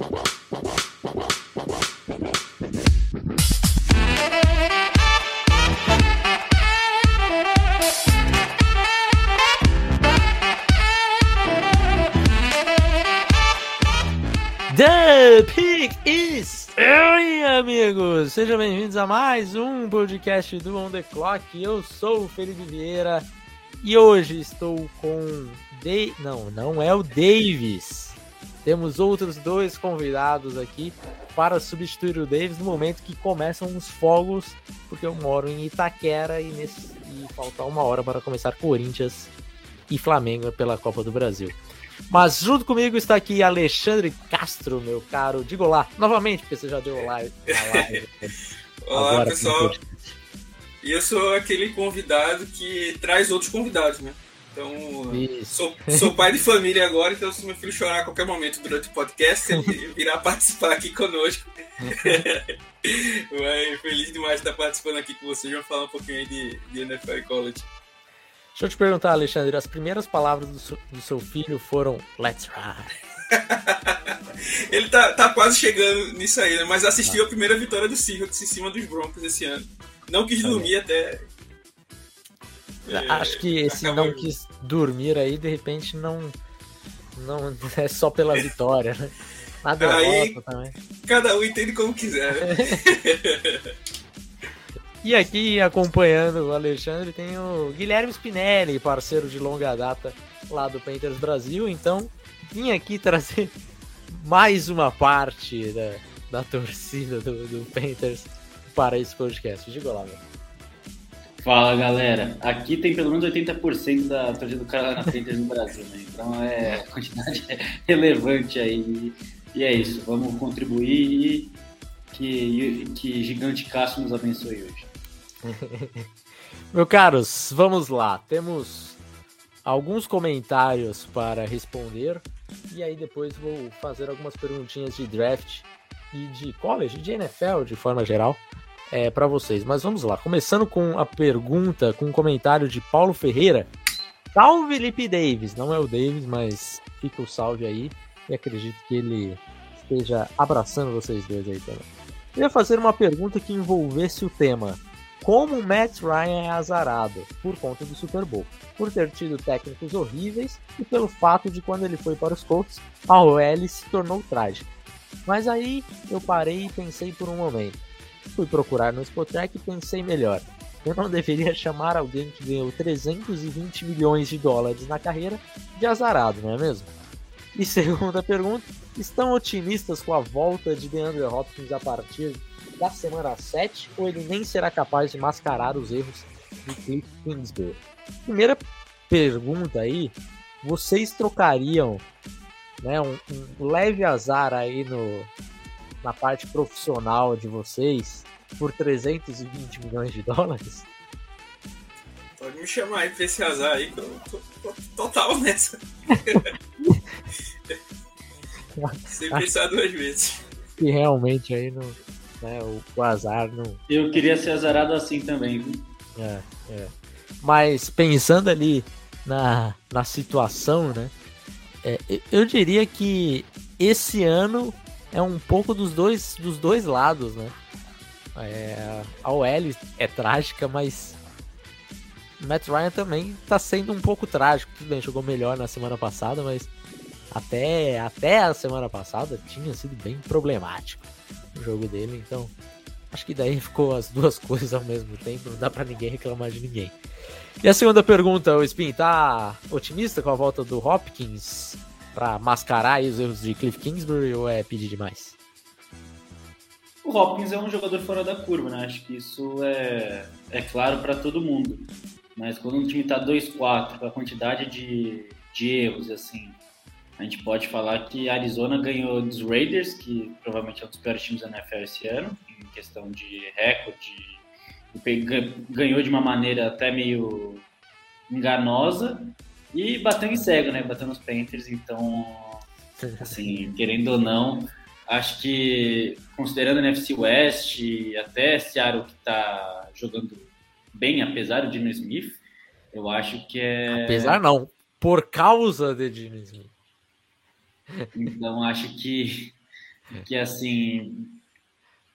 The Pig is Oi, amigos! Sejam bem-vindos a mais um podcast do On The Clock. Eu sou o Felipe Vieira e hoje estou com... De... Não, não é o Davis. Temos outros dois convidados aqui para substituir o Davis no momento que começam os fogos, porque eu moro em Itaquera e, nesse... e falta uma hora para começar Corinthians e Flamengo pela Copa do Brasil. Mas junto comigo está aqui Alexandre Castro, meu caro. Diga olá, novamente, porque você já deu olá. olá, Agora, pessoal. E eu sou aquele convidado que traz outros convidados, né? Então, sou, sou, pai de família agora, então se meu filho chorar a qualquer momento durante o podcast, ele virá participar aqui conosco. Mas feliz demais de estar participando aqui com vocês. Vamos falar um pouquinho aí de, de NFL e College. Deixa eu te perguntar, Alexandre, as primeiras palavras do seu, do seu filho foram Let's ride. Ele tá, tá quase chegando nisso aí, né? mas assistiu ah. a primeira vitória do Seahawks em cima dos Broncos esse ano. Não quis dormir até. É, Acho que esse acabou... não quis dormir aí, de repente, não. Não é só pela vitória, né? Nada aí, também. Cada um entende como quiser, né? E aqui acompanhando o Alexandre tem o Guilherme Spinelli, parceiro de longa data lá do Painters Brasil. Então, vim aqui trazer mais uma parte da, da torcida do, do Painters para esse podcast. Diga lá, meu. Fala galera, aqui tem pelo menos 80% da torcida do Carolina Panthers no Brasil, né? Então é quantidade é relevante aí. E é isso, vamos contribuir e que, que Gigante Cássio nos abençoe hoje. Meu caros, vamos lá. Temos alguns comentários para responder e aí depois vou fazer algumas perguntinhas de draft e de college, de NFL de forma geral, é, para vocês. Mas vamos lá, começando com a pergunta, com um comentário de Paulo Ferreira. Salve Felipe Davis, não é o Davis, mas fica o salve aí e acredito que ele esteja abraçando vocês dois aí também. Eu ia fazer uma pergunta que envolvesse o tema como Matt Ryan é azarado por conta do Super Bowl, por ter tido técnicos horríveis e pelo fato de quando ele foi para os Colts, a OL se tornou trágica. Mas aí eu parei e pensei por um momento. Fui procurar no Spotrack e pensei melhor. Eu não deveria chamar alguém que ganhou 320 milhões de dólares na carreira de azarado, não é mesmo? E segunda pergunta, estão otimistas com a volta de DeAndre Hopkins a partir da semana 7 ou ele nem será capaz de mascarar os erros de Cliff Kingsbury? Primeira pergunta aí, vocês trocariam né, um, um, leve azar aí no, na parte profissional de vocês por 320 milhões de dólares? Pode me chamar aí pra esse azar aí que eu tô, tô total nessa. Sem pensar duas vezes. E realmente aí não né? O, o azar não. Eu queria ser azarado assim também, viu? É, é. Mas pensando ali na, na situação, né? É, eu diria que esse ano é um pouco dos dois, dos dois lados, né? É, a OL é trágica, mas Matt Ryan também tá sendo um pouco trágico. Tudo bem, jogou melhor na semana passada, mas até, até a semana passada tinha sido bem problemático o jogo dele, então acho que daí ficou as duas coisas ao mesmo tempo, não dá para ninguém reclamar de ninguém. E a segunda pergunta, o Spin, tá otimista com a volta do Hopkins para mascarar os erros de Cliff Kingsbury ou é pedir demais? O Hopkins é um jogador fora da curva, né? Acho que isso é, é claro para todo mundo. Mas quando um time tá 2-4, com a quantidade de, de erros, assim, a gente pode falar que a Arizona ganhou dos Raiders, que provavelmente é um dos piores times da NFL esse ano, em questão de recorde, ganhou de uma maneira até meio enganosa e bateu em cego, né? Bateu nos Panthers, então, assim, querendo ou não, acho que considerando a NFC West, até Seattle que tá jogando bem, apesar do Dino Smith, eu acho que é. Apesar não, por causa de Dino Smith. Então acho que que assim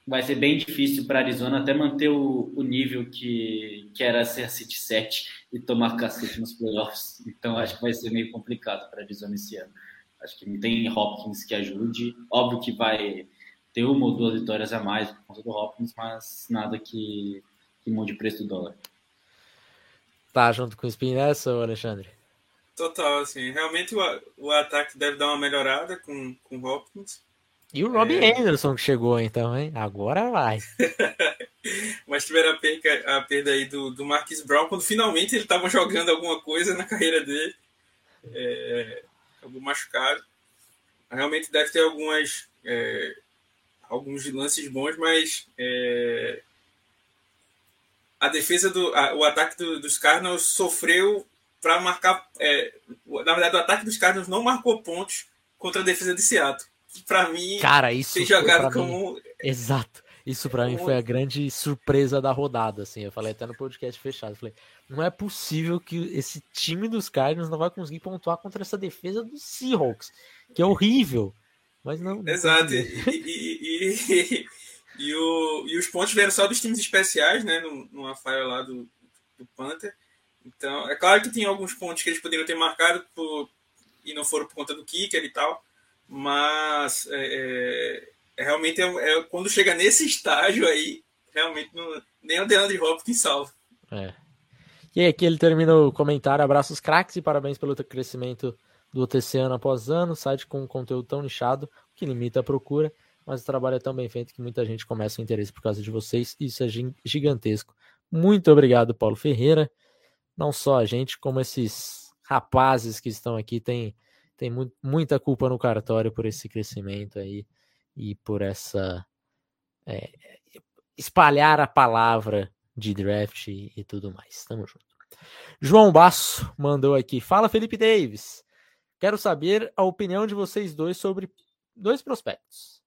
vai ser bem difícil para Arizona até manter o, o, nível que, que era ser City 7 e tomar cacete nos playoffs. Então acho que vai ser meio complicado para Arizona esse ano. Acho que não tem Hopkins que ajude. Óbvio que vai ter uma ou duas vitórias a mais por conta do Hopkins, mas nada que, que mude o preço do dólar. Tá junto com o Spin nessa, Alexandre? Total, assim. Realmente o, o ataque deve dar uma melhorada com, com o Hopkins. E o Robbie é... Anderson que chegou então, hein? Agora vai. Mas tiveram a perda, a perda aí do, do Marquis Brown quando finalmente ele estava jogando alguma coisa na carreira dele. É, acabou machucado. Realmente deve ter algumas é, alguns lances bons, mas é, a defesa do a, o ataque do, dos Cardinals sofreu para marcar. É, na verdade, o ataque dos Cardinals não marcou pontos contra a defesa de Seattle. Que para mim, cara, isso tem jogado como. Mim, exato. Isso para mim foi a grande surpresa da rodada, assim. Eu falei até no podcast fechado. Falei, não é possível que esse time dos Cardinals não vai conseguir pontuar contra essa defesa dos Seahawks, que é horrível. Mas não. Exato. E, e, e, e, o, e os pontos vieram só dos times especiais, né? Numa falha lá do, do Panther. Então, é claro que tem alguns pontos que eles poderiam ter marcado por, e não foram por conta do kicker e tal, mas é, é, realmente é, é, quando chega nesse estágio aí, realmente não, nem o DeAndre Hopkins salva. É. E aqui ele termina o comentário. Abraços craques e parabéns pelo crescimento do OTC ano após ano. Site com um conteúdo tão nichado que limita a procura, mas o trabalho é tão bem feito que muita gente começa o interesse por causa de vocês. Isso é gigantesco. Muito obrigado, Paulo Ferreira não só a gente, como esses rapazes que estão aqui têm, têm mu muita culpa no cartório por esse crescimento aí e por essa é, espalhar a palavra de draft e, e tudo mais. Tamo junto. João Basso mandou aqui. Fala, Felipe Davis. Quero saber a opinião de vocês dois sobre dois prospectos.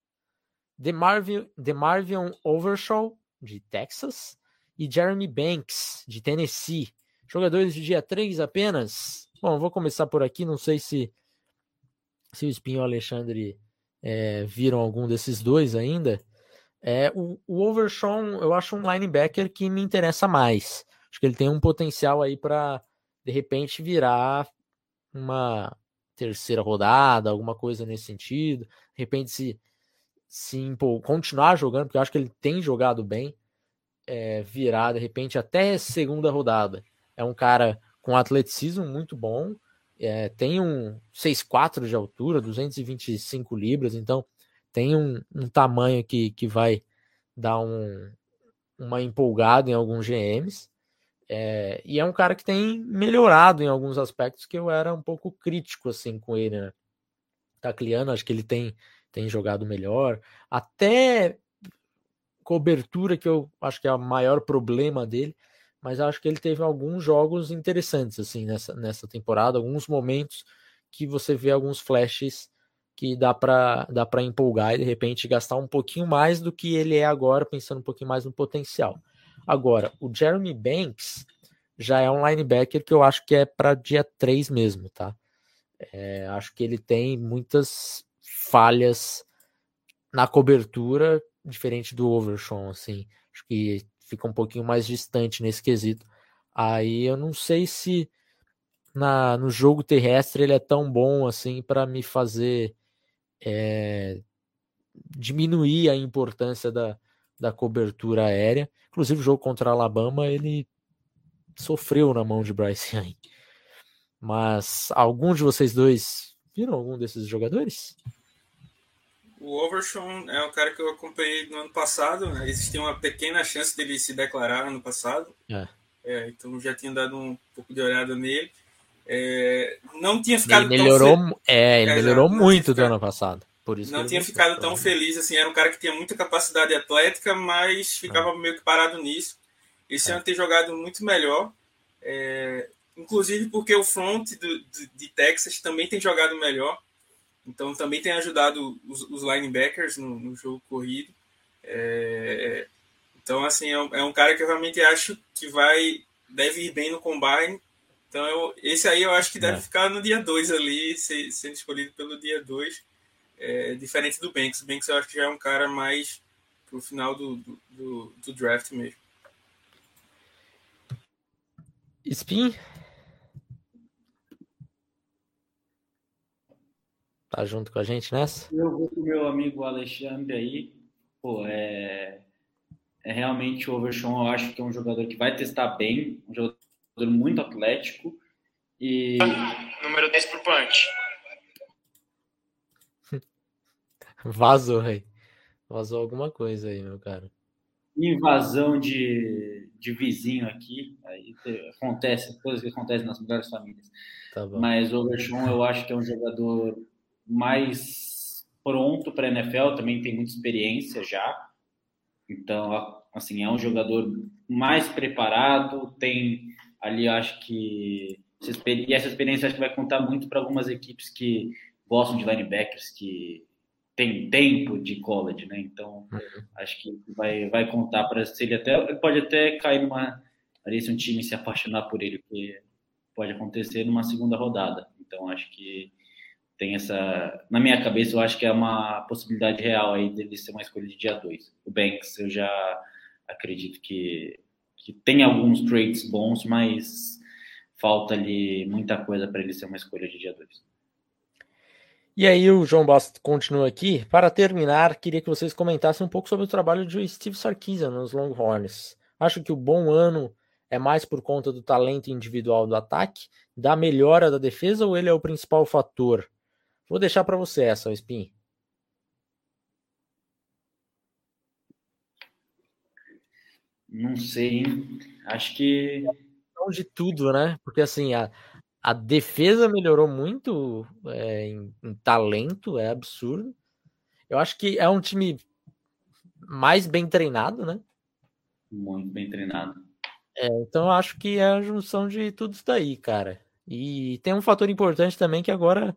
DeMarvion, DeMarvion Overshaw, de Texas, e Jeremy Banks, de Tennessee. Jogadores de dia 3 apenas. Bom, vou começar por aqui. Não sei se, se o Espinho e o Alexandre é, viram algum desses dois ainda. É, o, o Overshawn, eu acho um linebacker que me interessa mais. Acho que ele tem um potencial aí para, de repente, virar uma terceira rodada, alguma coisa nesse sentido. De repente, se, se continuar jogando, porque eu acho que ele tem jogado bem, é, virar, de repente, até segunda rodada é um cara com atleticismo muito bom, é, tem um 6'4 de altura, 225 libras, então tem um, um tamanho que, que vai dar um, uma empolgada em alguns GMs. É, e é um cara que tem melhorado em alguns aspectos que eu era um pouco crítico assim com ele, né? Tacliano, acho que ele tem, tem jogado melhor. Até cobertura, que eu acho que é o maior problema dele, mas acho que ele teve alguns jogos interessantes assim nessa, nessa temporada, alguns momentos que você vê alguns flashes que dá para dá para empolgar e de repente gastar um pouquinho mais do que ele é agora, pensando um pouquinho mais no potencial. Agora, o Jeremy Banks já é um linebacker que eu acho que é para dia 3 mesmo, tá? É, acho que ele tem muitas falhas na cobertura, diferente do Overshawn, assim. Acho que fica um pouquinho mais distante nesse quesito. Aí eu não sei se na, no jogo terrestre ele é tão bom assim para me fazer é, diminuir a importância da, da cobertura aérea. Inclusive, o jogo contra Alabama ele sofreu na mão de Bryce Young. Mas algum de vocês dois viram algum desses jogadores? O Overshawn é um cara que eu acompanhei no ano passado. Né? Existia uma pequena chance dele se declarar ano passado. É. É, então já tinha dado um pouco de olhada nele. É, não tinha ficado ele melhorou, tão É, ele é, melhorou muito do ano passado. Por isso não tinha ficado tão feliz assim. Era um cara que tinha muita capacidade atlética, mas ficava meio que parado nisso. Esse é. ano tem jogado muito melhor. É, inclusive porque o front do, de, de Texas também tem jogado melhor. Então também tem ajudado os, os linebackers no, no, jogo corrido. É, então, assim, é um, é um, cara que eu realmente acho que vai deve ir bem no combine. Então, eu, esse aí eu acho que deve é. ficar no dia 2 ali, sendo escolhido pelo dia 2. é, diferente do Banks. O Banks eu acho que já é um cara mais pro final do, do, do, do draft mesmo. Spin? Tá junto com a gente nessa? Eu vou com o meu amigo Alexandre aí. Pô, é, é realmente o Overshawn, eu acho que é um jogador que vai testar bem, um jogador muito atlético. E. Número 10 pro punch. Vazou aí. Vazou alguma coisa aí, meu cara. Invasão de, de vizinho aqui. Aí acontece, coisas que acontecem nas melhores famílias. Tá Mas o Overshawn eu acho que é um jogador mais pronto para a NFL, também tem muita experiência já. Então, assim, é um jogador mais preparado, tem ali, acho que. E essa experiência acho que vai contar muito para algumas equipes que gostam de linebackers, que tem tempo de college, né? Então, uhum. acho que vai, vai contar para se ele até ele pode até cair numa ali se um time se apaixonar por ele, que pode acontecer numa segunda rodada. Então, acho que tem essa na minha cabeça, eu acho que é uma possibilidade real aí dele ser uma escolha de dia 2. O Banks, eu já acredito que que tem alguns traits bons, mas falta ali muita coisa para ele ser uma escolha de dia 2. E aí o João Bastos continua aqui. Para terminar, queria que vocês comentassem um pouco sobre o trabalho de Steve Sarkisian nos Longhorns. Acho que o bom ano é mais por conta do talento individual do ataque, da melhora da defesa ou ele é o principal fator? Vou deixar para você essa, Spin. Não sei, hein? Acho que. De tudo, né? Porque assim, a, a defesa melhorou muito é, em, em, talento, é absurdo. Eu acho que é um time mais bem treinado, né? Muito bem treinado. É, então eu acho que é a junção de tudo isso daí, cara. E tem um fator importante também que agora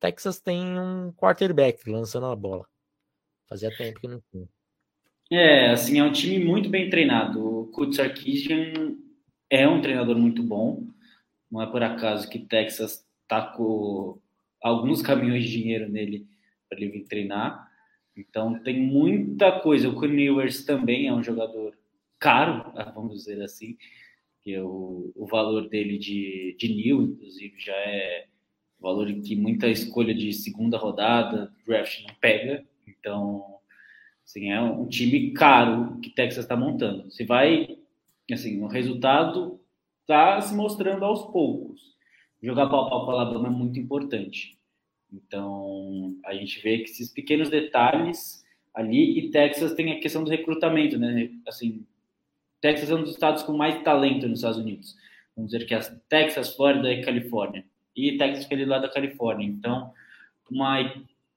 Texas tem um quarterback lançando a bola. Fazia tempo que não tinha. É, assim, é um time muito bem treinado. O Coach Sarkisian é um treinador muito bom. Não é por acaso que Texas tacou alguns caminhões de dinheiro nele para ele vir treinar. Então tem muita coisa. O Quinn Ewers também é um jogador caro, vamos dizer assim, que o, o valor dele de, de New, inclusive, já é valor que muita escolha de segunda rodada, draft não pega. Então, assim, é um time caro que Texas está montando. Se vai, assim, o resultado está se mostrando aos poucos. Jogar pau a pau com Alabama é muito importante. Então, a gente vê que esses pequenos detalhes ali, e Texas tem a questão do recrutamento, né? Assim, Texas é um dos estados com mais talento nos Estados Unidos. Vamos dizer que as Texas, Flórida e Califórnia. E Texas fica ali lá da Califórnia. Então, uma,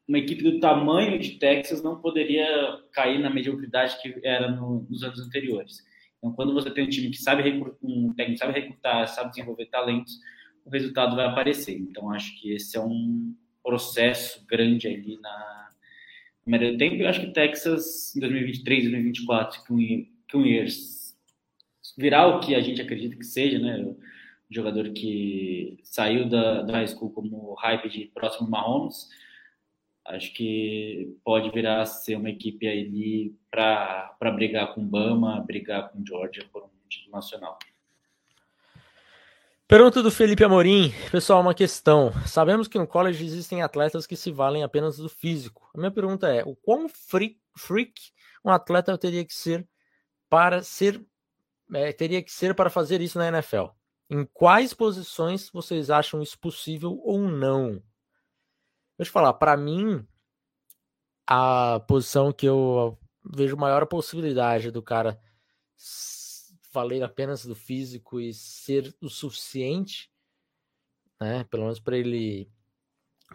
uma equipe do tamanho de Texas não poderia cair na mediocridade que era no, nos anos anteriores. Então, quando você tem um time que sabe um técnico sabe recrutar, sabe desenvolver talentos, o resultado vai aparecer. Então, acho que esse é um processo grande ali na primeiro tempo. Eu acho que Texas em 2023, 2024, com years virar o que a gente acredita que seja, né? Jogador que saiu da, da high school como hype de próximo Mahomes acho que pode virar a ser uma equipe ali para brigar com Bama, brigar com Georgia por um título nacional. Pergunta do Felipe Amorim. Pessoal, uma questão. Sabemos que no college existem atletas que se valem apenas do físico. A minha pergunta é: o quão freak, freak um atleta teria que ser para ser é, teria que ser para fazer isso na NFL? Em quais posições vocês acham isso possível ou não? Deixa eu falar, para mim, a posição que eu vejo maior possibilidade do cara valer apenas do físico e ser o suficiente, né, pelo menos para ele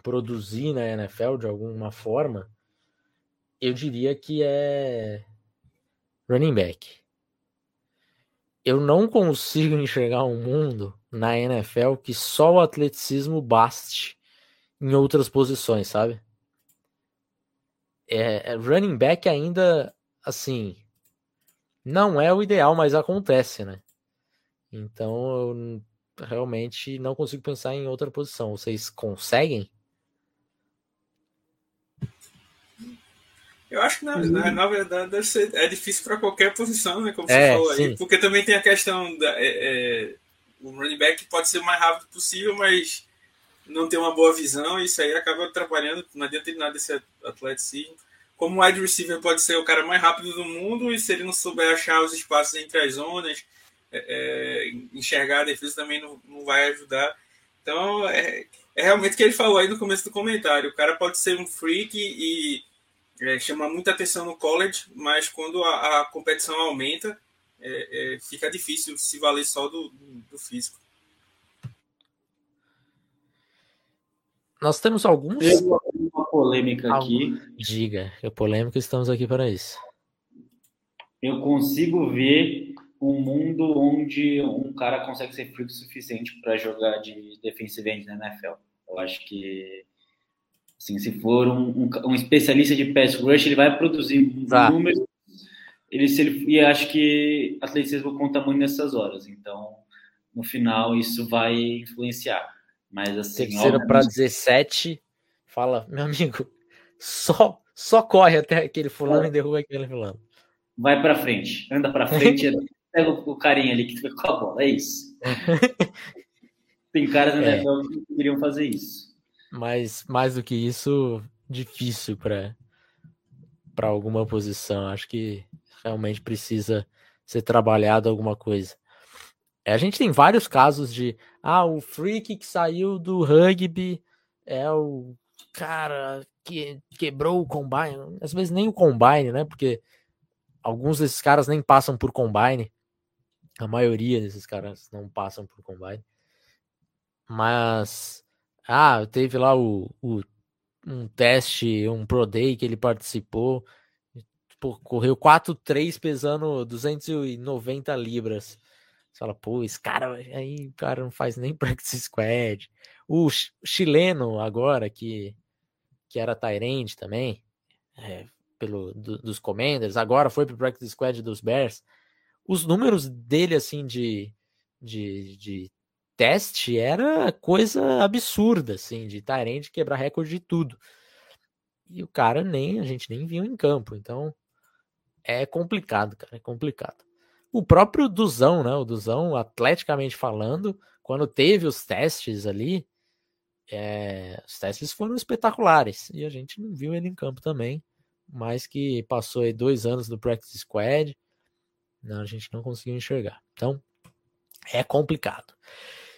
produzir na NFL de alguma forma, eu diria que é running back. Eu não consigo enxergar um mundo na NFL que só o atleticismo baste em outras posições, sabe? É, é, running back ainda, assim, não é o ideal, mas acontece, né? Então eu realmente não consigo pensar em outra posição. Vocês conseguem? Eu acho que na, uhum. na, na verdade ser, é difícil para qualquer posição, né? Como você é, falou sim. aí. Porque também tem a questão da. É, é, o running back pode ser o mais rápido possível, mas não tem uma boa visão, e isso aí acaba atrapalhando. Não adianta nada esse atleticismo. Como o wide receiver pode ser o cara mais rápido do mundo, e se ele não souber achar os espaços entre as zonas, é, é enxergar a defesa também não, não vai ajudar. Então, é, é realmente o que ele falou aí no começo do comentário. O cara pode ser um freak e é, chama muita atenção no college, mas quando a, a competição aumenta, é, é, fica difícil se valer só do, do físico. Nós temos alguns. Tem uma polêmica aqui. Diga, é polêmica, estamos aqui para isso. Eu consigo ver um mundo onde um cara consegue ser freak o suficiente para jogar de defensive end na NFL. Eu acho que Assim, se for um, um, um, especialista de pass rush, ele vai produzir tá. números. Ele, se ele, e acho que atleticismo conta muito nessas horas. Então, no final, isso vai influenciar. Mas assim. Terceiro para 17, fala, meu amigo, só, só corre até aquele fulano e derruba aquele fulano. Vai para frente, anda para frente, pega o carinha ali que fica com a bola. É isso. Tem caras na é. que queriam fazer isso. Mas mais do que isso, difícil para para alguma posição. Acho que realmente precisa ser trabalhado alguma coisa. É, a gente tem vários casos de ah, o freak que saiu do rugby é o cara que quebrou o combine. Às vezes nem o combine, né? Porque alguns desses caras nem passam por combine. A maioria desses caras não passam por combine. Mas ah, teve lá o, o um teste, um Pro Day que ele participou. Pô, correu 4-3 pesando 290 libras. Você fala, pô, esse cara aí, cara não faz nem practice squad. O chileno agora, que, que era Tyrande também, é, pelo, do, dos Commanders, agora foi pro practice squad dos Bears. Os números dele, assim, de, de, de teste era coisa absurda, assim, de Tyrande quebrar recorde de tudo. E o cara nem, a gente nem viu em campo, então é complicado, cara, é complicado. O próprio Duzão, né, o Duzão, atleticamente falando, quando teve os testes ali, é, os testes foram espetaculares, e a gente não viu ele em campo também, mas que passou aí dois anos no practice squad, não, a gente não conseguiu enxergar. Então, é complicado.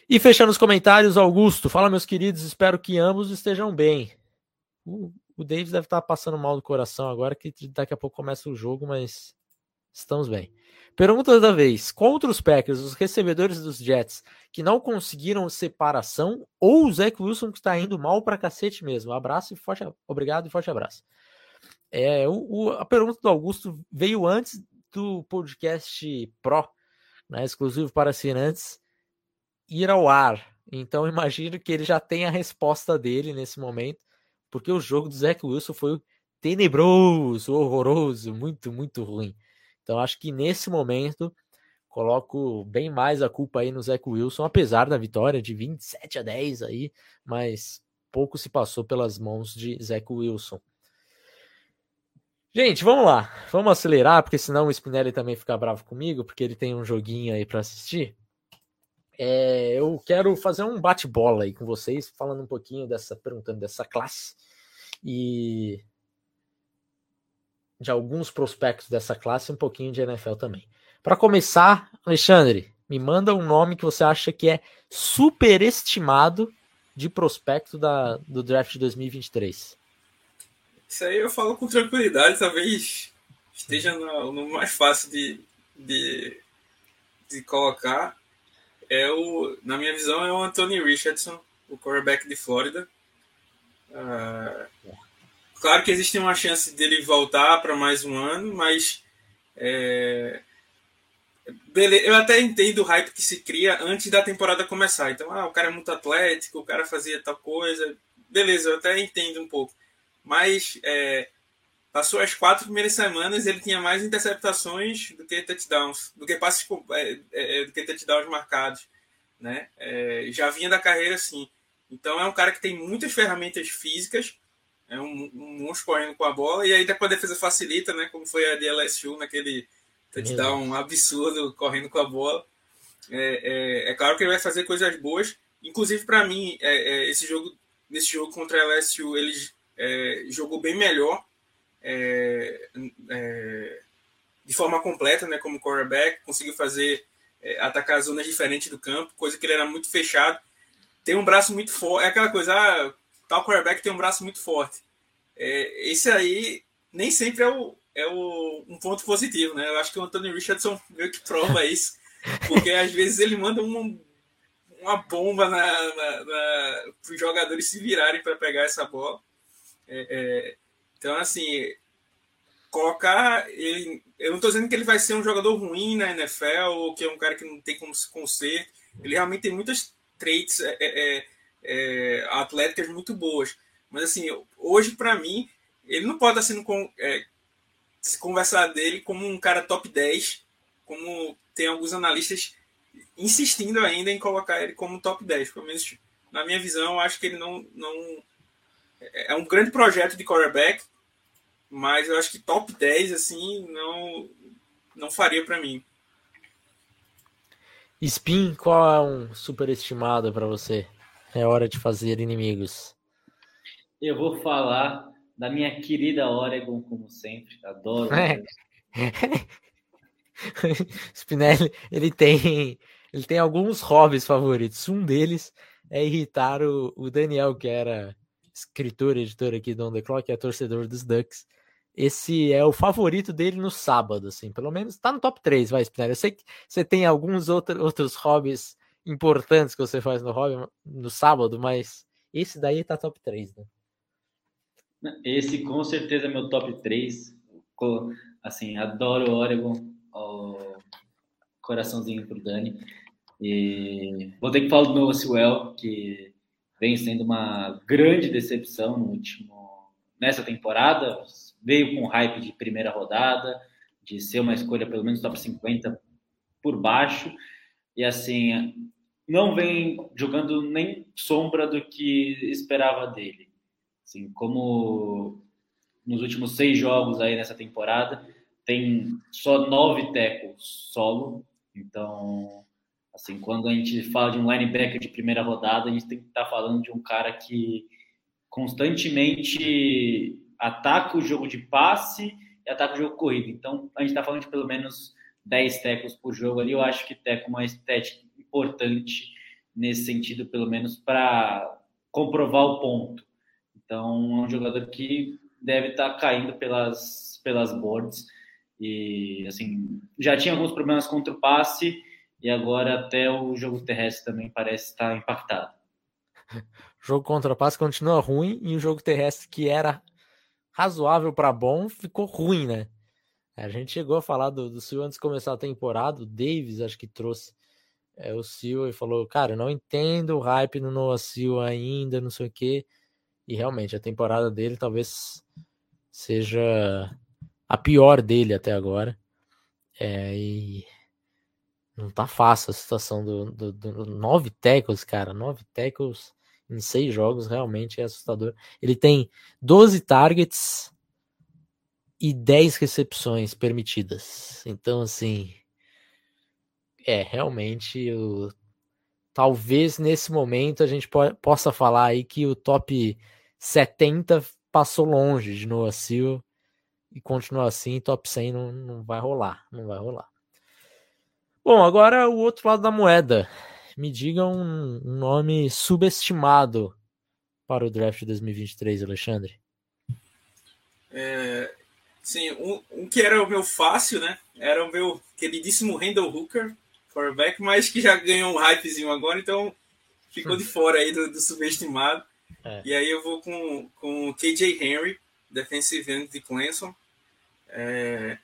E fechando os comentários, Augusto, fala meus queridos, espero que ambos estejam bem. O, Davis deve estar passando mal do coração agora, que daqui a pouco começa o jogo, mas estamos bem. Pergunta da vez: contra os Packers, os recebedores dos Jets que não conseguiram separação ou o Zach Wilson que está indo mal para cacete mesmo? Abraço e forte, obrigado e forte abraço. É, o, o, a pergunta do Augusto veio antes do podcast Pro, né, exclusivo para assinantes ir ao ar. Então imagino que ele já tem a resposta dele nesse momento, porque o jogo do Zach Wilson foi tenebroso, horroroso, muito, muito ruim. Então acho que nesse momento coloco bem mais a culpa aí no Zach Wilson, apesar da vitória de 27 a 10 aí, mas pouco se passou pelas mãos de Zach Wilson. Gente, vamos lá. Vamos acelerar, porque senão o Spinelli também fica bravo comigo, porque ele tem um joguinho aí para assistir. É, eu quero fazer um bate-bola aí com vocês, falando um pouquinho dessa, perguntando dessa classe e de alguns prospectos dessa classe, um pouquinho de NFL também. Para começar, Alexandre, me manda um nome que você acha que é superestimado de prospecto da, do draft de 2023. Isso aí eu falo com tranquilidade, talvez esteja no, no mais fácil de, de, de colocar é o, na minha visão, é o Anthony Richardson, o quarterback de Flórida. Uh, claro que existe uma chance dele voltar para mais um ano, mas é, beleza, eu até entendo o hype que se cria antes da temporada começar. Então, ah, o cara é muito atlético, o cara fazia tal coisa. Beleza, eu até entendo um pouco. Mas é, passou as quatro primeiras semanas, ele tinha mais interceptações do que touchdowns, do que passes é, é, do que touchdowns marcados, né? É, já vinha da carreira assim. Então é um cara que tem muitas ferramentas físicas, é um, um monstro correndo com a bola, e aí depois a defesa facilita, né? Como foi a de LSU naquele touchdown absurdo correndo com a bola. É, é, é, claro que ele vai fazer coisas boas. Inclusive, para mim, é, é, esse jogo, nesse jogo contra a LSU, ele é, jogou bem melhor é, de forma completa, né? Como quarterback, conseguiu fazer atacar zonas diferentes do campo, coisa que ele era muito fechado. Tem um braço muito forte. É aquela coisa, ah, tal quarterback tem um braço muito forte. É, esse aí nem sempre é, o, é o, um ponto positivo, né? Eu acho que o Anthony Richardson meio que prova isso, porque às vezes ele manda uma, uma bomba na, na, na para os jogadores se virarem para pegar essa bola. É, é, então, assim, colocar ele. Eu não estou dizendo que ele vai ser um jogador ruim na NFL ou que é um cara que não tem como se consertar. Ele realmente tem muitas traits é, é, é é, atléticas muito boas. Mas assim, hoje para mim, ele não pode é, se conversar dele como um cara top 10, como tem alguns analistas insistindo ainda em colocar ele como top 10. Pelo menos na minha visão, eu acho que ele não, não é, é um grande projeto de quarterback, mas eu acho que top 10 assim não não faria para mim. Spin, qual é um superestimado para você? É hora de fazer inimigos. Eu vou falar da minha querida Oregon, como sempre. Adoro. É. Spinelli, ele tem, ele tem alguns hobbies favoritos. Um deles é irritar o, o Daniel, que era escritor, editor aqui do On The Clock, é torcedor dos Ducks. Esse é o favorito dele no sábado, assim, pelo menos tá no top 3, vai, Spinelli. Eu sei que você tem alguns outro, outros hobbies importantes que você faz no hobby no sábado, mas esse daí tá top 3, né? Esse com certeza é meu top 3. Assim, adoro o Oregon, o coraçãozinho pro Dani. E vou ter que falar do Noah Sewell, que vem sendo uma grande decepção no último nessa temporada. Veio com hype de primeira rodada, de ser uma escolha pelo menos top 50 por baixo. E assim, não vem jogando nem sombra do que esperava dele. Assim, como nos últimos seis jogos aí nessa temporada, tem só nove tackles solo. Então, assim, quando a gente fala de um linebacker de primeira rodada, a gente tem que estar tá falando de um cara que constantemente ataca o jogo de passe e ataca o jogo corrido. Então, a gente está falando de pelo menos 10 tackles por jogo ali. Eu acho que tackle é uma estética importante nesse sentido, pelo menos para comprovar o ponto. Então, é um jogador que deve estar tá caindo pelas, pelas boards. E, assim, já tinha alguns problemas contra o passe e agora até o jogo terrestre também parece estar impactado. Jogo contra o passe continua ruim e o jogo terrestre que era razoável para bom ficou ruim, né? A gente chegou a falar do, do Sil antes de começar a temporada, o Davis acho que trouxe é, o Sil e falou, cara, eu não entendo o hype no Noah Sil ainda, não sei o quê. E realmente, a temporada dele talvez seja a pior dele até agora. É, e não tá fácil a situação do, do, do nove tackles, cara, nove tackles em seis jogos realmente é assustador. Ele tem 12 targets e 10 recepções permitidas. Então, assim, é realmente o talvez nesse momento a gente po possa falar aí que o top 70 passou longe de Noah Seal e continua assim, top 100 não, não vai rolar, não vai rolar. Bom, agora o outro lado da moeda. Me diga um, um nome subestimado para o draft de 2023, Alexandre. É, sim, um, um, que era o meu fácil, né? Era o meu queridíssimo Randall Hooker, quarterback, mas que já ganhou um hypezinho agora, então ficou de fora aí do, do subestimado. É. E aí eu vou com, com o KJ Henry, defensive end de Clemson. É,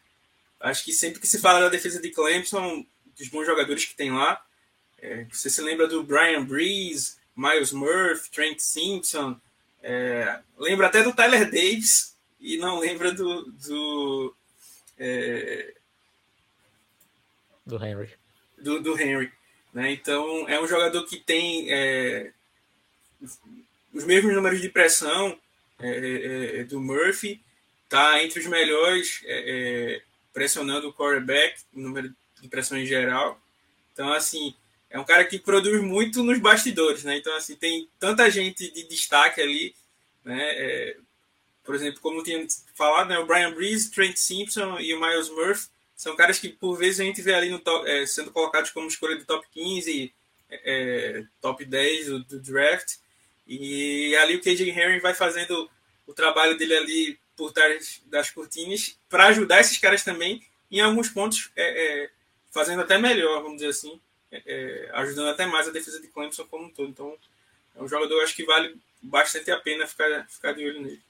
acho que sempre que se fala da defesa de Clemson, dos bons jogadores que tem lá, é, você se lembra do Brian Breeze, Miles Murphy, Trent Simpson, é, lembra até do Tyler Davis e não lembra do, do é, do Henry do, do Henry. Né? Então, é um jogador que tem é, os mesmos números de pressão é, é, do Murphy, tá entre os melhores pressionando o quarterback, número de pressão em geral. Então, assim, é um cara que produz muito nos bastidores, né? Então, assim, tem tanta gente de destaque ali, né? É, por exemplo, como tinha falado, né? O Brian Breeze, Trent Simpson e o Miles Murphy são caras que, por vezes, a gente vê ali top, é, sendo colocados como escolha do top 15, é, top 10 do, do, draft. E ali o KJ Henry vai fazendo o trabalho dele ali por trás das cortinas para ajudar esses caras também, em alguns pontos, é, é fazendo até melhor, vamos dizer assim, é, ajudando até mais a defesa de Clemson como um todo. Então, é um jogador acho que vale bastante a pena ficar, ficar de olho nele.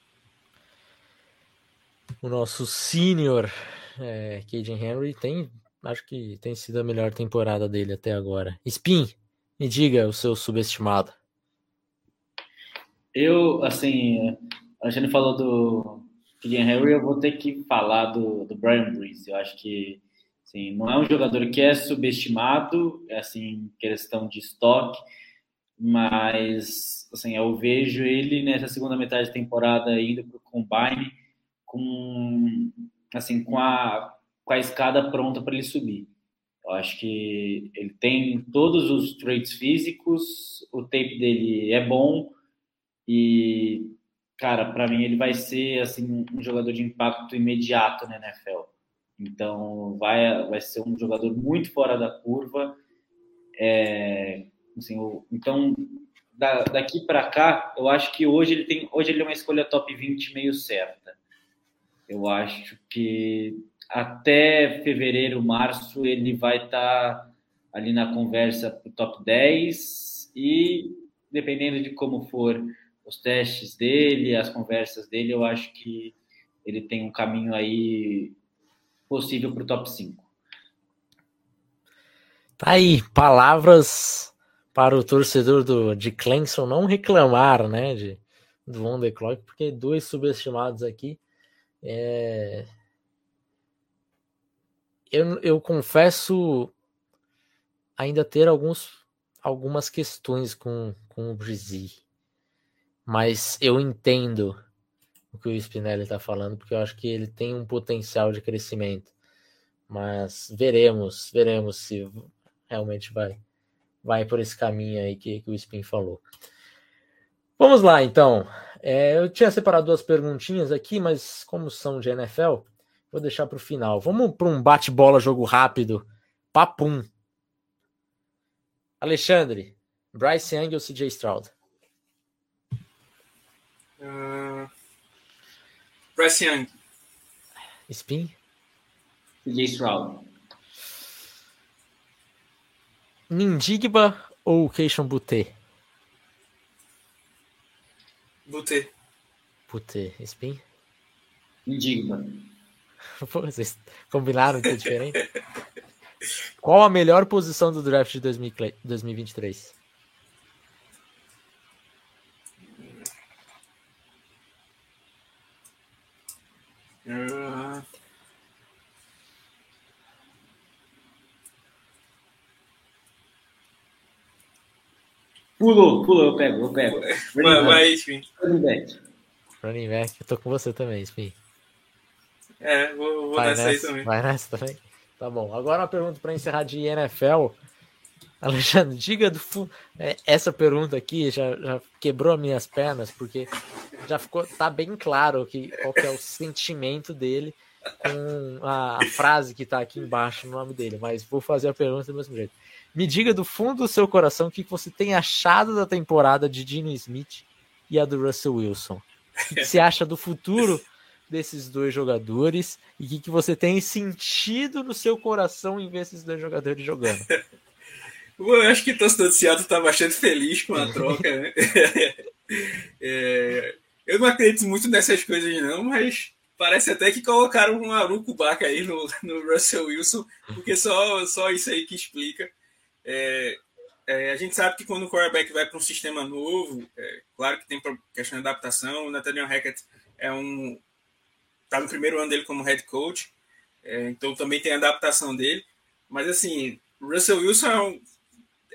O nosso senior é, Caden Henry tem, acho que tem sido a melhor temporada dele até agora. Spin, me diga o seu subestimado. Eu, assim, a gente falou do Caden Henry, eu vou ter que falar do, do Brian Breeze. Eu acho que assim, não é um jogador que é subestimado, é assim, questão de estoque, mas assim, eu vejo ele nessa segunda metade da temporada indo para o Combine com assim, com a, com a escada pronta para ele subir. Eu acho que ele tem todos os traits físicos, o tape dele é bom e, cara, para mim ele vai ser assim um jogador de impacto imediato na NFL. Então vai, vai ser um jogador muito fora da curva. É, assim, então da, daqui para cá, eu acho que hoje ele tem, hoje ele é uma escolha top 20 meio certa. Eu acho que até fevereiro, março, ele vai estar tá ali na conversa para o top 10 e dependendo de como for os testes dele, as conversas dele, eu acho que ele tem um caminho aí possível para o top 5. Tá aí, palavras para o torcedor do, de Clemson não reclamar, né, de, do On The Clock, porque dois subestimados aqui é... Eu, eu confesso ainda ter alguns, algumas questões com, com o Brizzy, mas eu entendo o que o Spinelli está falando, porque eu acho que ele tem um potencial de crescimento. Mas veremos, veremos se realmente vai, vai por esse caminho aí que, que o Spin falou. Vamos lá, então. É, eu tinha separado duas perguntinhas aqui, mas como são de NFL, vou deixar para o final. Vamos para um bate-bola, jogo rápido. Papum. Alexandre, Bryce Young ou CJ Stroud? Uh, Bryce Young. Spin? CJ Stroud. Nindigba ou Keishon Butte? Butê. Butê. Spin? Indigma. Pô, vocês combinaram que é diferente? Qual a melhor posição do draft de 2023? Uh... Pulou, pulou, eu pego, eu pego. Vai, vai, Spin. Running back. Running back, eu tô com você também, Spin. É, vou, vou vai nessa, nessa aí também. Vai nessa também? Tá bom. Agora uma pergunta para encerrar de NFL. Alexandre, diga do fundo. É, essa pergunta aqui já, já quebrou minhas pernas, porque já ficou. tá bem claro que, qual que é o sentimento dele com a, a frase que tá aqui embaixo no nome dele. Mas vou fazer a pergunta do mesmo jeito. Me diga do fundo do seu coração o que você tem achado da temporada de Dino Smith e a do Russell Wilson. O que você acha do futuro desses dois jogadores e o que você tem sentido no seu coração em ver esses dois jogadores jogando? Eu acho que o torcedor do Seattle está bastante feliz com a troca, né? é, eu não acredito muito nessas coisas, não, mas parece até que colocaram um Aruco Baca aí no, no Russell Wilson, porque só, só isso aí que explica. É, é, a gente sabe que quando o quarterback vai para um sistema novo, é, claro que tem questão de adaptação. O Nathaniel Hackett é um está no primeiro ano dele como head coach, é, então também tem a adaptação dele. Mas assim, Russell Wilson é um,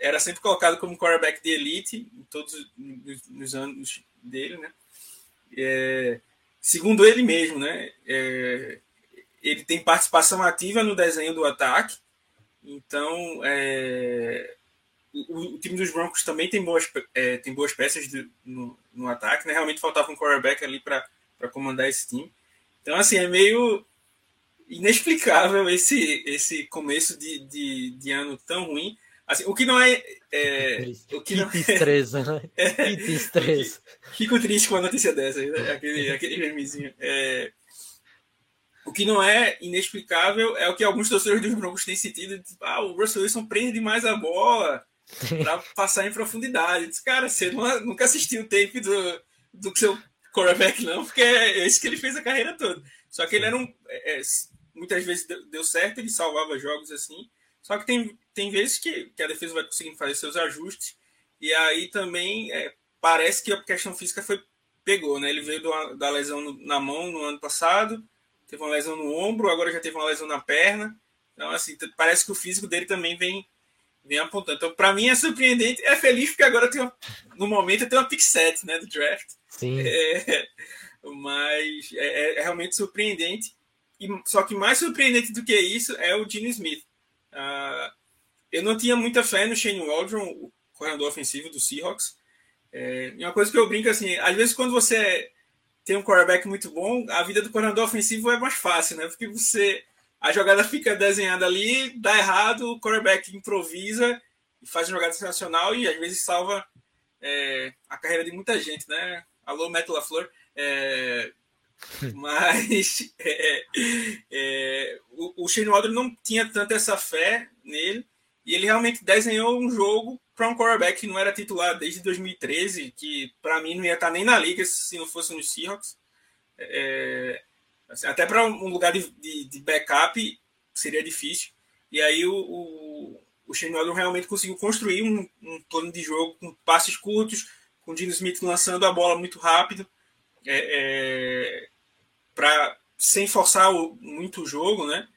era sempre colocado como quarterback de elite em todos os, nos anos dele, né? É, segundo ele mesmo, né? É, ele tem participação ativa no desenho do ataque. Então, é, o, o, time dos Broncos também tem boas, é, tem boas peças de, no, no, ataque. Né? Realmente faltava um quarterback ali para comandar esse time. Então, assim, é meio inexplicável esse, esse começo de, de, de ano tão ruim. Assim, o que não é. é o que não é, treza, né? É, três. Fico triste com a notícia dessa, né? aquele, aquele memezinho. É, o que não é inexplicável é o que alguns torcedores dos Broncos têm sentido. Tipo, ah, o Russell Wilson prende demais a bola para passar em profundidade. Cara, você nunca assistiu o tape do, do seu quarterback, não, porque é isso que ele fez a carreira toda. Só que ele era um. É, é muitas vezes deu certo, ele salvava jogos assim. Só que tem, tem vezes que, que a defesa vai conseguindo fazer seus ajustes. E aí também é, parece que a questão física foi pegou, né? Ele veio do, da lesão no, na mão no ano passado, teve uma lesão no ombro, agora já teve uma lesão na perna. Então, assim, parece que o físico dele também vem, vem apontando. Então, para mim é surpreendente. É feliz porque agora tem uma, no momento tem uma pick set, né, do draft. Sim. É, mas é, é, realmente surpreendente. E, só que mais surpreendente do que isso é o Gene Smith. Uh, eu não tinha muita fé no Shane Waldron, o corredor ofensivo do Seahawks. É, uma coisa que eu brinco assim, às vezes quando você tem um quarterback muito bom, a vida do corredor ofensivo é mais fácil, né? Porque você a jogada fica desenhada ali, dá errado, o quarterback improvisa e faz uma jogada sensacional e às vezes salva é, a carreira de muita gente, né? Alô, Matt LaFleur. É, mas é, é, o, o Shane Waldron não tinha tanta essa fé nele e ele realmente desenhou um jogo para um quarterback que não era titular desde 2013, que para mim não ia estar nem na liga se não fosse no Seahawks. É, assim, até para um lugar de, de, de, backup seria difícil. E aí o, o, o Shane Waldron realmente conseguiu construir um, um plano de jogo com passes curtos, com o Dino Smith lançando a bola muito rápido. É, é, para sem forçar o, muito o jogo, né?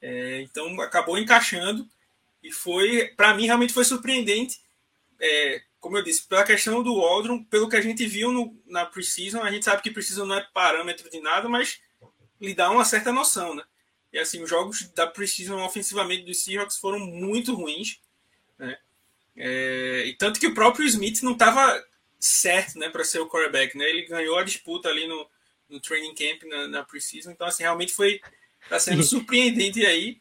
É, então acabou encaixando e foi, para mim, realmente foi surpreendente. É, como eu disse, pela questão do Waldron, pelo que a gente viu no, na Precision, a gente sabe que Precision não é parâmetro de nada, mas lhe dá uma certa noção, né? E assim, os jogos da Precision ofensivamente dos Seahawks foram muito ruins, né? É, e tanto que o próprio Smith não estava certo, né, para ser o quarterback, né? Ele ganhou a disputa ali no, no training camp, na, na preseason. Então, assim, realmente foi tá sendo surpreendente aí.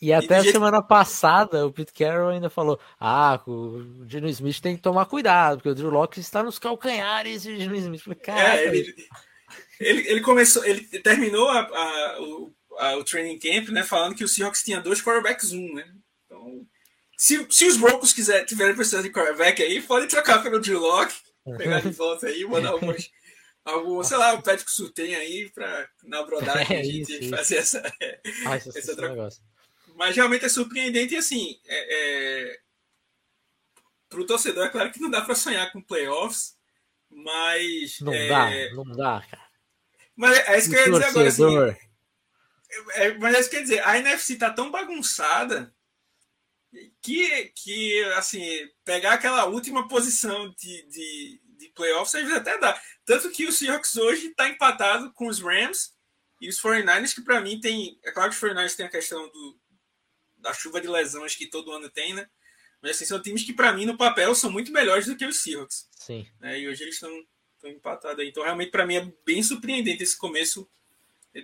E até a jeito... semana passada o Pete Carroll ainda falou: ah, o Geno Smith tem que tomar cuidado, porque o Drew Locke está nos calcanhares de Geno Smith. Falei, é, ele, ele, ele, começou, ele terminou a, a, o, a, o training camp, né, falando que o Seahawks tinha dois quarterbacks, um, né? Então, se, se os Broncos quiser, tiverem precisando de quarterback aí, podem trocar pelo Drew Locke, pegar de volta aí, mandar algumas algum, sei lá, o Patrick Surtem aí para na brodagem é, a gente isso, fazer isso. essa, ah, essa, essa troca. Mas realmente é surpreendente e assim, é, é... para o torcedor é claro que não dá para sonhar com playoffs, mas não é... dá, não dá, cara. Mas é isso que eu ia dizer agora assim. É, mas é isso que eu ia dizer, a NFC tá tão bagunçada que, que assim, pegar aquela última posição de, de playoffs às vezes até dá. Tanto que o Seahawks hoje está empatado com os Rams e os 49ers, que para mim tem. É claro que os 49ers tem a questão do, da chuva de lesões que todo ano tem, né? Mas assim, são times que, para mim, no papel, são muito melhores do que os Seahawks. Sim. Né? E hoje eles estão empatados aí. Então, realmente, para mim, é bem surpreendente esse começo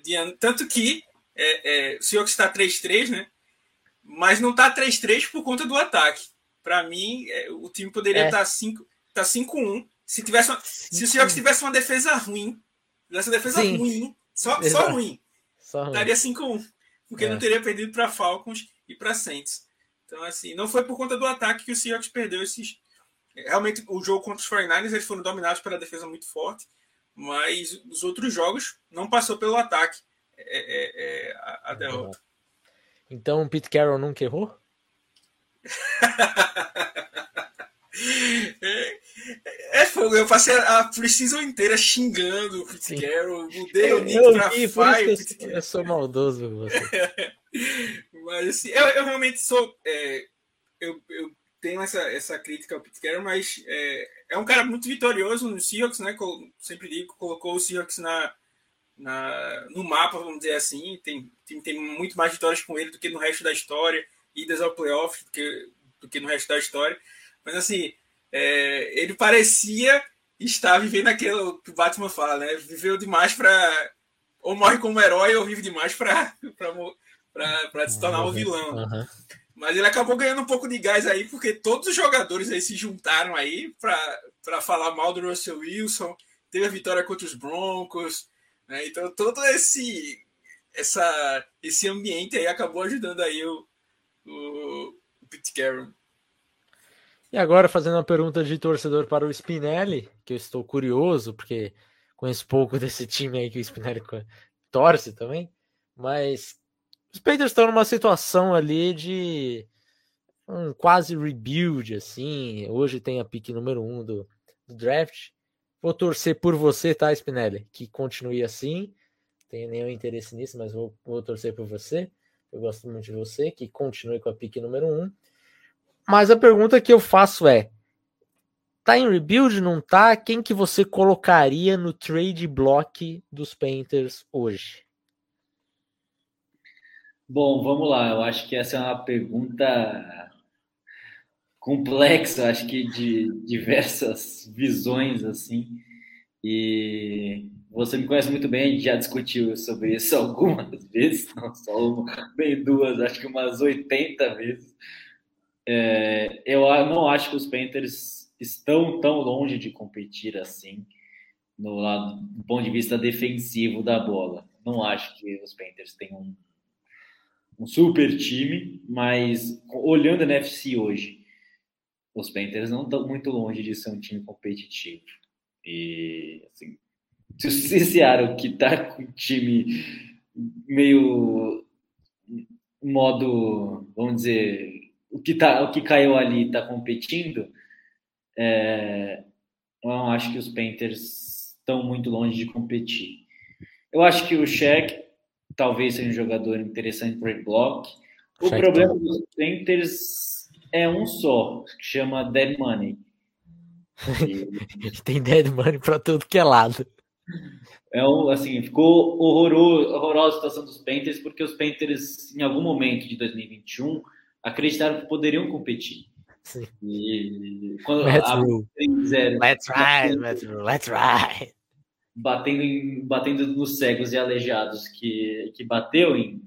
de ano. Tanto que é, é, o Seahawks está 3-3, né? Mas não está 3-3 por conta do ataque. Para mim, é, o time poderia estar é. tá 5-1 se, tivesse uma, se o Seahawks tivesse uma defesa ruim, tivesse uma defesa Sim. ruim, só, só ruim, só ruim, daria 5-1. Porque é. não teria perdido para Falcons e para Saints. Então, assim, não foi por conta do ataque que o Seahawks perdeu esses. Realmente, o jogo contra os 49ers eles foram dominados pela defesa muito forte, mas os outros jogos não passou pelo ataque é, é, é a, a derrota. Então, o Pete Carroll nunca errou? É, é fogo, eu passei a precisão inteira xingando o Carroll, mudei o nick pra Fire. Eu, eu sou maldoso com você. Mas assim, eu, eu realmente sou. É, eu, eu tenho essa, essa crítica ao Carroll, mas é, é um cara muito vitorioso no Seahawks, né? Sempre digo, colocou o Seahawks na, na, no mapa, vamos dizer assim. Tem, tem, tem muito mais vitórias com ele do que no resto da história, idas ao playoff do que, do que no resto da história. Mas assim, é, ele parecia estar vivendo aquilo que o Batman fala, né? Viveu demais para ou morre como herói ou vive demais para se tornar um vilão. Uhum. Mas ele acabou ganhando um pouco de gás aí, porque todos os jogadores aí se juntaram aí para falar mal do Russell Wilson. Teve a vitória contra os Broncos. Né? Então todo esse, essa, esse ambiente aí acabou ajudando aí o, o, o Pete Carroll. E agora fazendo uma pergunta de torcedor para o Spinelli, que eu estou curioso, porque conheço pouco desse time aí que o Spinelli torce também, mas os Panthers estão numa situação ali de um quase rebuild, assim. Hoje tem a pick número um do, do draft. Vou torcer por você, tá, Spinelli? Que continue assim. Tenho nenhum interesse nisso, mas vou, vou torcer por você. Eu gosto muito de você, que continue com a pick número um. Mas a pergunta que eu faço é: tá em rebuild, não tá? Quem que você colocaria no trade block dos Panthers hoje? Bom, vamos lá. Eu acho que essa é uma pergunta complexa, acho que de diversas visões assim. E você me conhece muito bem, a gente já discutiu sobre isso algumas vezes, não só uma, bem duas, acho que umas 80 vezes. É, eu não acho que os Panthers estão tão longe de competir assim, no lado do ponto de vista defensivo da bola. Não acho que os Panthers tenham um um super time, mas olhando a NFC hoje, os Panthers não estão muito longe de ser um time competitivo. E assim, se o que está com um time meio modo, vamos dizer, o que tá, o que caiu ali está competindo, é, eu não acho que os Panthers estão muito longe de competir. Eu acho que o Shaq talvez seja um jogador interessante para o block. O problema dos Panthers é um só, que chama Dead Money. Tem Dead Money para tudo que é lado. É um, assim, ficou horroroso, horrorosa a situação dos Panthers, porque os Panthers, em algum momento de 2021, acreditaram que poderiam competir. Sim. E quando let's a, let's ride, let's, let's ride batendo, em, batendo nos cegos e aleijados que, que bateu em,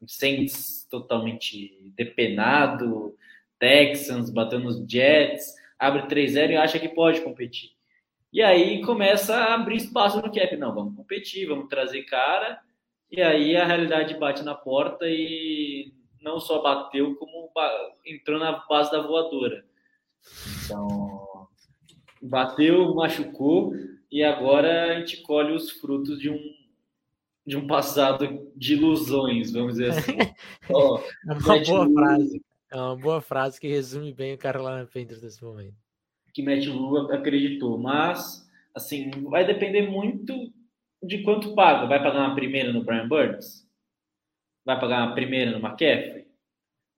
em Saints totalmente depenado, Texans batendo nos Jets, abre 3-0 e acha que pode competir. E aí começa a abrir espaço no cap. Não, vamos competir, vamos trazer cara. E aí a realidade bate na porta e não só bateu, como entrou na base da voadora. Então, bateu, machucou, e agora a gente colhe os frutos de um de um passado de ilusões, vamos dizer assim. oh, é uma boa Lu, frase. É uma boa frase que resume bem o Carolina Panthers nesse momento. Que Matt Lu acreditou, mas assim, vai depender muito de quanto paga. Vai pagar uma primeira no Brian Burns? Vai pagar uma primeira no McCaffrey?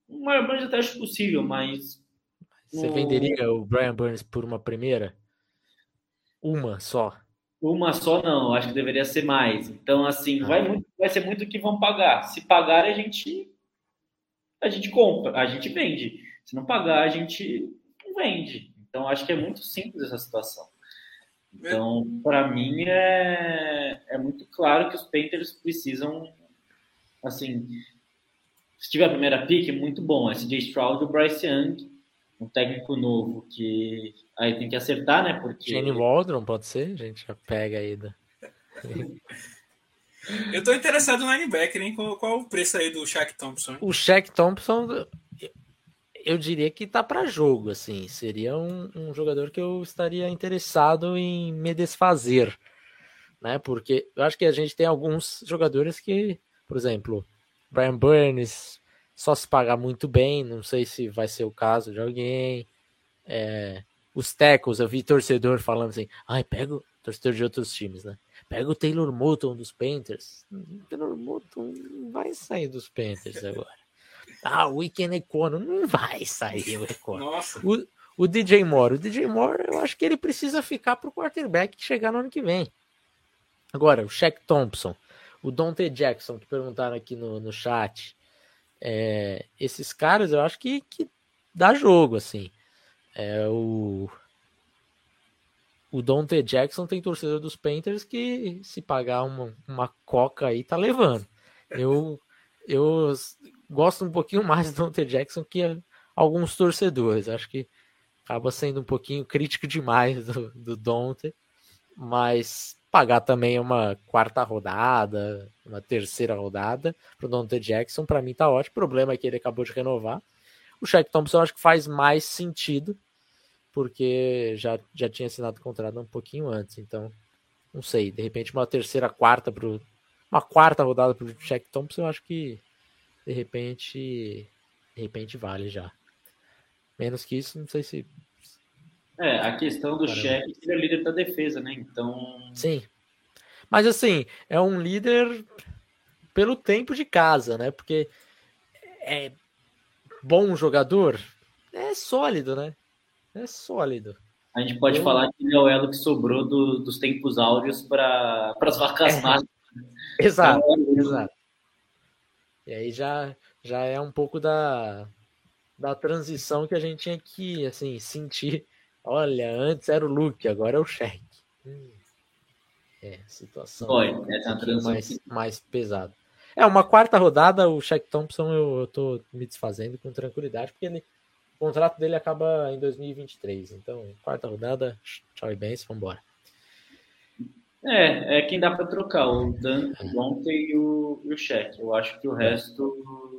O Brian Burns até acho possível, mas você no... venderia o Brian Burns por uma primeira? Uma só. Uma só não, acho que deveria ser mais. Então, assim, ah. vai, muito, vai ser muito que vão pagar. Se pagar, a gente a gente compra, a gente vende. Se não pagar, a gente não vende. Então, acho que é muito simples essa situação. Então, para mim, é, é muito claro que os Panthers precisam, assim, se tiver a primeira pick, muito bom. SJ Stroud e o Bryce Young um técnico novo que aí tem que acertar, né? Porque. Jenny Waldron, pode ser? A gente já pega aí. Da... Eu tô interessado no linebacker, hein? Qual, qual o preço aí do Shaq Thompson? O Shaq Thompson, eu diria que tá para jogo, assim. Seria um, um, jogador que eu estaria interessado em me desfazer, né? Porque eu acho que a gente tem alguns jogadores que, por exemplo, Brian Burns, só se pagar muito bem, não sei se vai ser o caso de alguém. É, os tecos, eu vi torcedor falando assim, ai, pega o torcedor de outros times, né? Pega o Taylor Moton dos Panthers. O Taylor Moton vai sair dos Panthers agora. Ah, o Weekend Econo. Não vai sair o Econo. Nossa. O, o DJ Moore. O DJ Moore, eu acho que ele precisa ficar pro quarterback chegar no ano que vem. Agora, o Shaq Thompson, o Dante Jackson, que perguntaram aqui no, no chat. É, esses caras eu acho que, que dá jogo, assim. É, o, o Dante Jackson tem torcedor dos Panthers que se pagar uma, uma coca aí tá levando. Eu, eu gosto um pouquinho mais do Dante Jackson que alguns torcedores. Acho que acaba sendo um pouquinho crítico demais do, do Dante, mas pagar também uma quarta rodada, uma terceira rodada para o Dante Jackson, para mim tá ótimo. O problema é que ele acabou de renovar. O Shaq Thompson acho que faz mais sentido, porque já, já tinha assinado o contrato um pouquinho antes. Então, não sei, de repente uma terceira, quarta pro, uma quarta rodada para o Shaq Thompson, eu acho que de repente, de repente vale já. Menos que isso, não sei se é, a questão do cheque, ele é líder da defesa, né? Então. Sim. Mas assim, é um líder pelo tempo de casa, né? Porque é bom jogador, é sólido, né? É sólido. A gente pode falar que ele é o elo que sobrou do, dos tempos áureos para as vacas é. mágicas. Exato, então, exato. E aí já, já é um pouco da, da transição que a gente tinha que assim, sentir Olha, antes era o Luke, agora é o. Hum. É, situação Foi, essa um mais, mais pesada. É, uma quarta rodada, o Shaq Thompson eu, eu tô me desfazendo com tranquilidade, porque ele, o contrato dele acaba em 2023. Então, quarta rodada, tchau e bens, vambora. É, é quem dá para trocar, o Dan, o e o, e o Shaq. Eu acho que o resto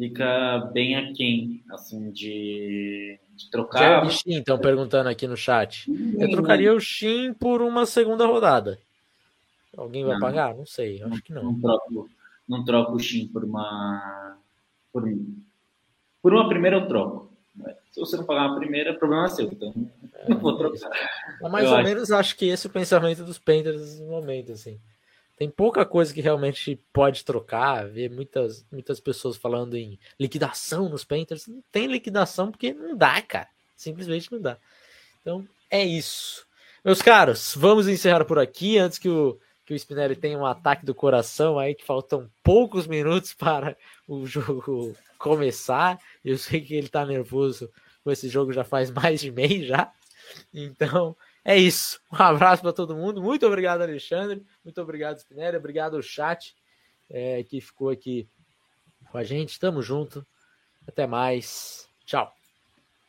fica bem aquém, assim, de, de trocar. Jeremy Shin estão perguntando aqui no chat. Eu trocaria o Shin por uma segunda rodada. Alguém vai não, pagar? Não sei, acho que não. Não troco, não troco o Shin por uma. Por, por uma primeira eu troco. Se você não pagar uma primeira, problema é seu. Então, é, não vou trocar. Mais eu ou acho. menos acho que esse é o pensamento dos Panthers no momento, assim. Tem pouca coisa que realmente pode trocar. Ver muitas, muitas pessoas falando em liquidação nos Panthers. Não tem liquidação porque não dá, cara. Simplesmente não dá. Então é isso. Meus caros, vamos encerrar por aqui antes que o, que o Spinelli tenha um ataque do coração aí, que faltam poucos minutos para o jogo começar. Eu sei que ele tá nervoso com esse jogo já faz mais de mês já. Então, é isso. Um abraço para todo mundo. Muito obrigado, Alexandre. Muito obrigado, Spinelli. Obrigado ao chat é, que ficou aqui com a gente. Tamo junto. Até mais. Tchau.